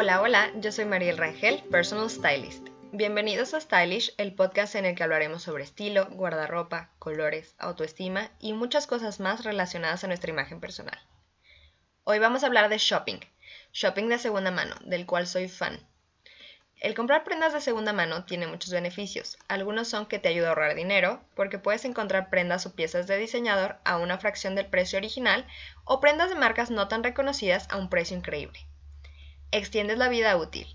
Hola, hola, yo soy Mariel Rangel, Personal Stylist. Bienvenidos a Stylish, el podcast en el que hablaremos sobre estilo, guardarropa, colores, autoestima y muchas cosas más relacionadas a nuestra imagen personal. Hoy vamos a hablar de shopping, shopping de segunda mano, del cual soy fan. El comprar prendas de segunda mano tiene muchos beneficios. Algunos son que te ayuda a ahorrar dinero, porque puedes encontrar prendas o piezas de diseñador a una fracción del precio original o prendas de marcas no tan reconocidas a un precio increíble. Extiendes la vida útil.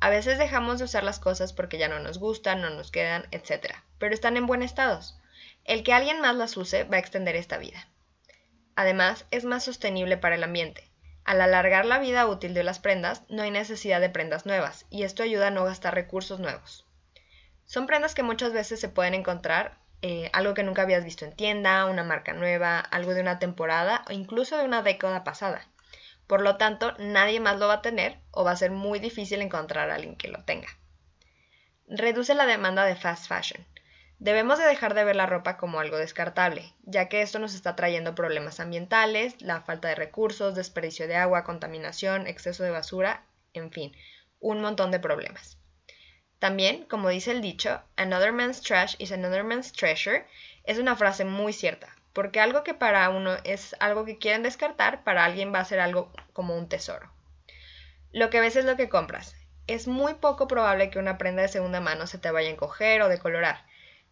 A veces dejamos de usar las cosas porque ya no nos gustan, no nos quedan, etc. Pero están en buen estado. El que alguien más las use va a extender esta vida. Además, es más sostenible para el ambiente. Al alargar la vida útil de las prendas, no hay necesidad de prendas nuevas, y esto ayuda a no gastar recursos nuevos. Son prendas que muchas veces se pueden encontrar eh, algo que nunca habías visto en tienda, una marca nueva, algo de una temporada o incluso de una década pasada. Por lo tanto, nadie más lo va a tener o va a ser muy difícil encontrar a alguien que lo tenga. Reduce la demanda de fast fashion. Debemos de dejar de ver la ropa como algo descartable, ya que esto nos está trayendo problemas ambientales, la falta de recursos, desperdicio de agua, contaminación, exceso de basura, en fin, un montón de problemas. También, como dice el dicho, another man's trash is another man's treasure, es una frase muy cierta, porque algo que para uno es algo que quieren descartar, para alguien va a ser algo como un tesoro. Lo que ves es lo que compras. Es muy poco probable que una prenda de segunda mano se te vaya a encoger o decolorar,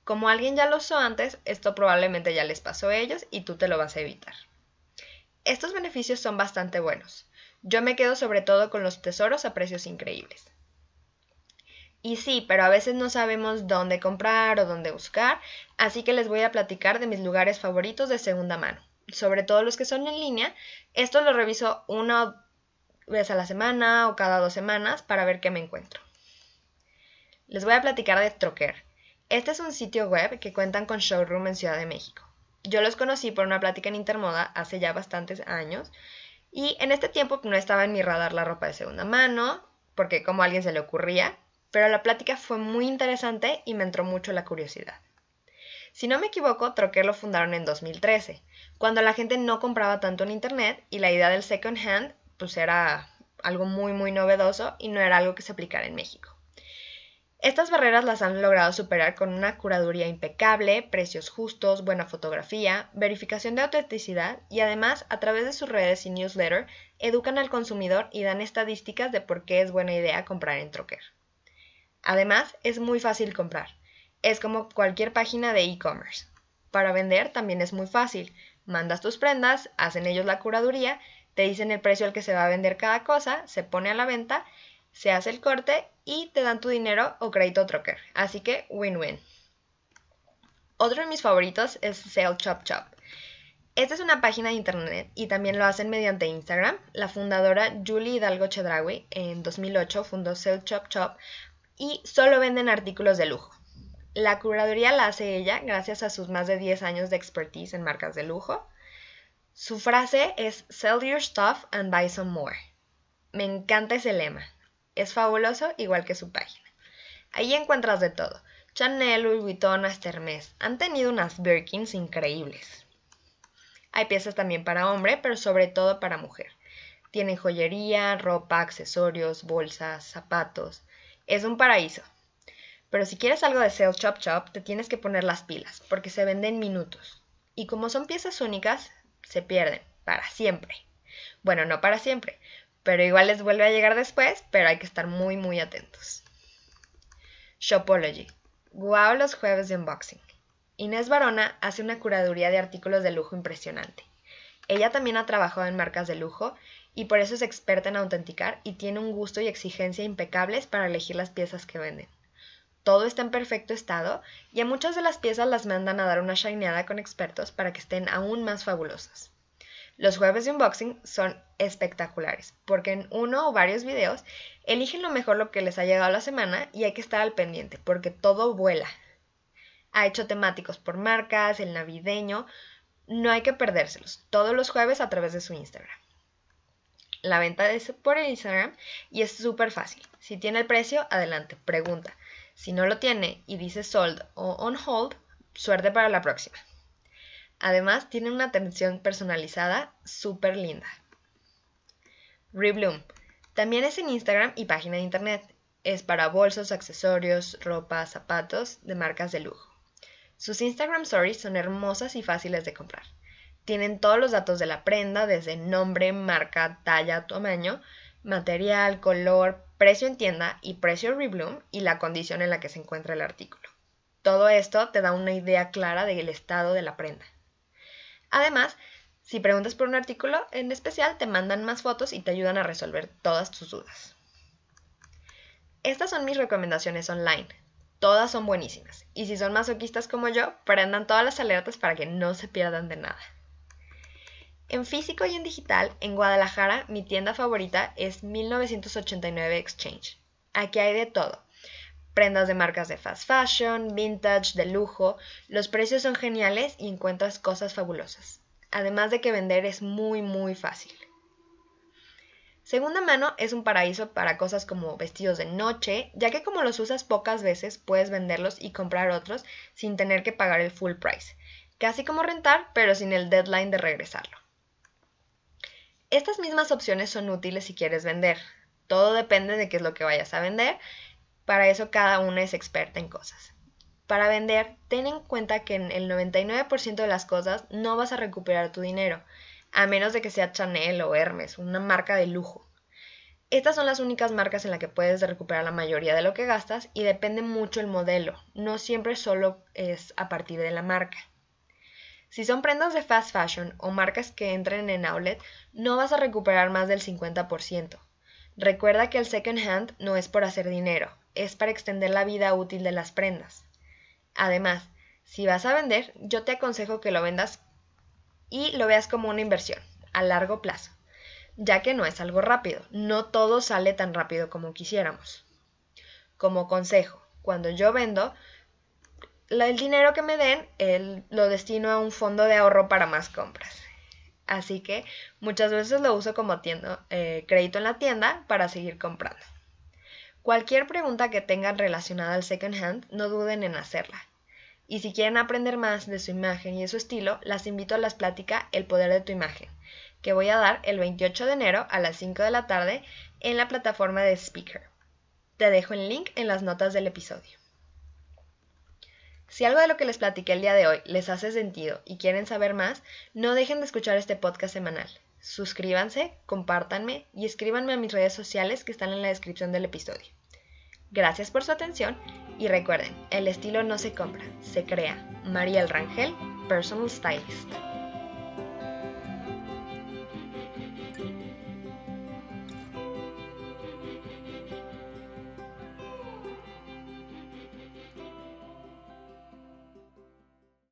como alguien ya lo usó antes, esto probablemente ya les pasó a ellos y tú te lo vas a evitar. Estos beneficios son bastante buenos. Yo me quedo sobre todo con los tesoros a precios increíbles. Y sí, pero a veces no sabemos dónde comprar o dónde buscar, así que les voy a platicar de mis lugares favoritos de segunda mano. Sobre todo los que son en línea, esto lo reviso una vez a la semana o cada dos semanas para ver qué me encuentro. Les voy a platicar de Troquer. Este es un sitio web que cuentan con showroom en Ciudad de México. Yo los conocí por una plática en Intermoda hace ya bastantes años y en este tiempo no estaba en mi radar la ropa de segunda mano, porque como a alguien se le ocurría, pero la plática fue muy interesante y me entró mucho la curiosidad. Si no me equivoco, Troquer lo fundaron en 2013, cuando la gente no compraba tanto en Internet y la idea del second hand pues era algo muy muy novedoso y no era algo que se aplicara en México. Estas barreras las han logrado superar con una curaduría impecable, precios justos, buena fotografía, verificación de autenticidad y además a través de sus redes y newsletter educan al consumidor y dan estadísticas de por qué es buena idea comprar en Troquer. Además, es muy fácil comprar. Es como cualquier página de e-commerce. Para vender también es muy fácil. Mandas tus prendas, hacen ellos la curaduría, te dicen el precio al que se va a vender cada cosa, se pone a la venta se hace el corte y te dan tu dinero o crédito troker. Así que win-win. Otro de mis favoritos es Sale Chop Chop. Esta es una página de internet y también lo hacen mediante Instagram. La fundadora Julie Hidalgo Chedraui en 2008 fundó Sale Chop Chop y solo venden artículos de lujo. La curaduría la hace ella gracias a sus más de 10 años de expertise en marcas de lujo. Su frase es Sell your stuff and buy some more. Me encanta ese lema. Es fabuloso igual que su página. Ahí encuentras de todo. Chanel, Louis Vuitton, Hermes. Han tenido unas Birkins increíbles. Hay piezas también para hombre, pero sobre todo para mujer. Tienen joyería, ropa, accesorios, bolsas, zapatos. Es un paraíso. Pero si quieres algo de Sales Chop Chop, te tienes que poner las pilas, porque se venden minutos. Y como son piezas únicas, se pierden, para siempre. Bueno, no para siempre, pero igual les vuelve a llegar después, pero hay que estar muy muy atentos. Shopology. Guau los jueves de unboxing. Inés Barona hace una curaduría de artículos de lujo impresionante. Ella también ha trabajado en marcas de lujo y por eso es experta en autenticar y tiene un gusto y exigencia impecables para elegir las piezas que venden. Todo está en perfecto estado y a muchas de las piezas las mandan a dar una shineada con expertos para que estén aún más fabulosas. Los jueves de unboxing son espectaculares, porque en uno o varios videos eligen lo mejor lo que les ha llegado la semana y hay que estar al pendiente, porque todo vuela. Ha hecho temáticos por marcas, el navideño, no hay que perdérselos, todos los jueves a través de su Instagram. La venta es por Instagram y es súper fácil. Si tiene el precio, adelante, pregunta. Si no lo tiene y dice sold o on hold, suerte para la próxima. Además, tiene una atención personalizada súper linda. Rebloom. También es en Instagram y página de internet. Es para bolsos, accesorios, ropa, zapatos de marcas de lujo. Sus Instagram Stories son hermosas y fáciles de comprar. Tienen todos los datos de la prenda, desde nombre, marca, talla, tamaño, material, color, precio en tienda y precio Rebloom y la condición en la que se encuentra el artículo. Todo esto te da una idea clara del estado de la prenda. Además, si preguntas por un artículo en especial, te mandan más fotos y te ayudan a resolver todas tus dudas. Estas son mis recomendaciones online. Todas son buenísimas. Y si son masoquistas como yo, prendan todas las alertas para que no se pierdan de nada. En físico y en digital, en Guadalajara, mi tienda favorita es 1989 Exchange. Aquí hay de todo. Prendas de marcas de fast fashion, vintage, de lujo. Los precios son geniales y encuentras cosas fabulosas. Además de que vender es muy, muy fácil. Segunda mano es un paraíso para cosas como vestidos de noche, ya que como los usas pocas veces puedes venderlos y comprar otros sin tener que pagar el full price. Casi como rentar, pero sin el deadline de regresarlo. Estas mismas opciones son útiles si quieres vender. Todo depende de qué es lo que vayas a vender. Para eso cada una es experta en cosas. Para vender, ten en cuenta que en el 99% de las cosas no vas a recuperar tu dinero, a menos de que sea Chanel o Hermes, una marca de lujo. Estas son las únicas marcas en las que puedes recuperar la mayoría de lo que gastas y depende mucho el modelo, no siempre solo es a partir de la marca. Si son prendas de fast fashion o marcas que entren en outlet, no vas a recuperar más del 50%. Recuerda que el second hand no es por hacer dinero, es para extender la vida útil de las prendas. Además, si vas a vender, yo te aconsejo que lo vendas y lo veas como una inversión a largo plazo, ya que no es algo rápido, no todo sale tan rápido como quisiéramos. Como consejo, cuando yo vendo, el dinero que me den lo destino a un fondo de ahorro para más compras. Así que muchas veces lo uso como eh, crédito en la tienda para seguir comprando. Cualquier pregunta que tengan relacionada al second hand, no duden en hacerla. Y si quieren aprender más de su imagen y de su estilo, las invito a las pláticas El poder de tu imagen, que voy a dar el 28 de enero a las 5 de la tarde en la plataforma de Speaker. Te dejo el link en las notas del episodio. Si algo de lo que les platiqué el día de hoy les hace sentido y quieren saber más, no dejen de escuchar este podcast semanal. Suscríbanse, compártanme y escríbanme a mis redes sociales que están en la descripción del episodio. Gracias por su atención y recuerden, el estilo no se compra, se crea. María El Rangel, Personal Stylist.